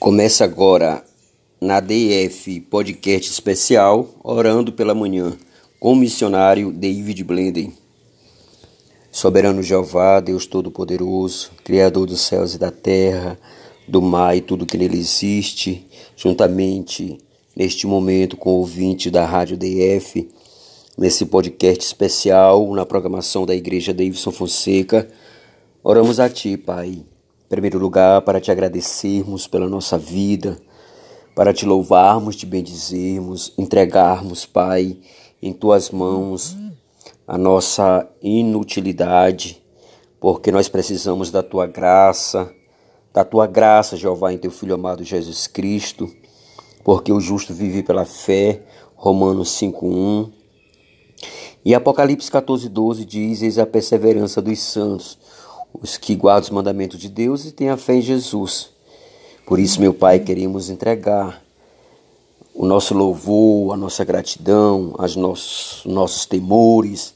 Começa agora na DF Podcast Especial, Orando pela Manhã, com o missionário David Blenden. Soberano Jeová, Deus Todo-Poderoso, Criador dos céus e da terra, do mar e tudo que nele existe, juntamente neste momento com o ouvinte da Rádio DF, nesse podcast especial, na programação da Igreja Davidson Fonseca, oramos a Ti, Pai primeiro lugar, para te agradecermos pela nossa vida, para te louvarmos, te bendizermos, entregarmos, Pai, em tuas mãos a nossa inutilidade, porque nós precisamos da tua graça, da tua graça, Jeová, em teu Filho amado Jesus Cristo, porque o justo vive pela fé, Romanos 5:1. E Apocalipse 14:12 diz: Eis a perseverança dos santos os que guardam os mandamentos de Deus e têm a fé em Jesus. Por isso, meu Pai, queremos entregar o nosso louvor, a nossa gratidão, os nossos, nossos temores,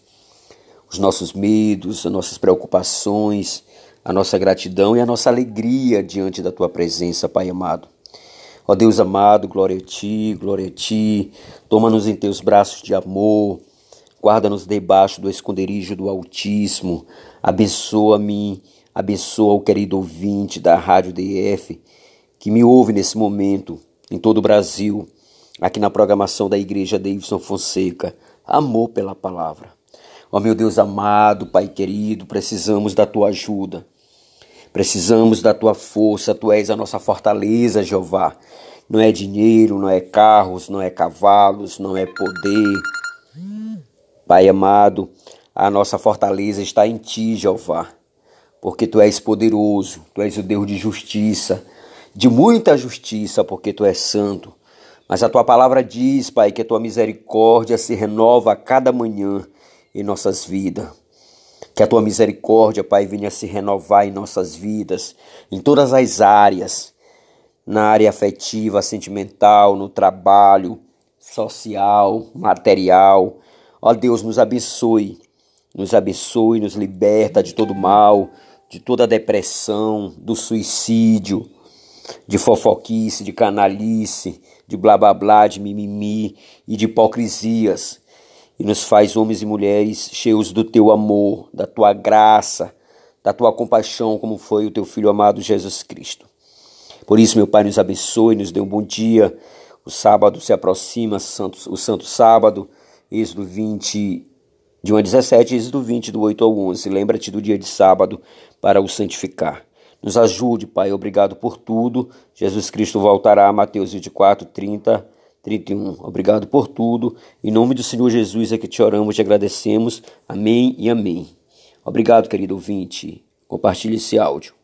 os nossos medos, as nossas preocupações, a nossa gratidão e a nossa alegria diante da Tua presença, Pai amado. Ó Deus amado, glória a Ti, glória a Ti. Toma-nos em Teus braços de amor Guarda-nos debaixo do esconderijo do Altíssimo. Abençoa-me, abençoa o querido ouvinte da Rádio DF que me ouve nesse momento em todo o Brasil, aqui na programação da Igreja Davidson Fonseca. Amor pela palavra. Ó meu Deus amado, Pai querido, precisamos da tua ajuda. Precisamos da tua força, tu és a nossa fortaleza, Jeová. Não é dinheiro, não é carros, não é cavalos, não é poder Pai amado, a nossa fortaleza está em Ti, Jeová, porque Tu és poderoso, Tu és o Deus de justiça, de muita justiça, porque Tu és santo. Mas a Tua palavra diz, Pai, que a Tua misericórdia se renova a cada manhã em nossas vidas. Que a Tua misericórdia, Pai, venha se renovar em nossas vidas, em todas as áreas, na área afetiva, sentimental, no trabalho, social, material, Ó Deus, nos abençoe, nos abençoe, nos liberta de todo mal, de toda depressão, do suicídio, de fofoquice, de canalice, de blá blá blá, de mimimi e de hipocrisias. E nos faz homens e mulheres cheios do teu amor, da tua graça, da tua compaixão, como foi o teu filho amado Jesus Cristo. Por isso, meu Pai, nos abençoe, nos dê um bom dia. O sábado se aproxima, o santo sábado. Êxodo 20, de 1 a 17, Êxodo 20, do 8 ao 11. Lembra-te do dia de sábado para o santificar. Nos ajude, Pai, obrigado por tudo. Jesus Cristo voltará, Mateus 24, 30, 31. Obrigado por tudo. Em nome do Senhor Jesus é que te oramos, te agradecemos. Amém e amém. Obrigado, querido ouvinte. Compartilhe esse áudio.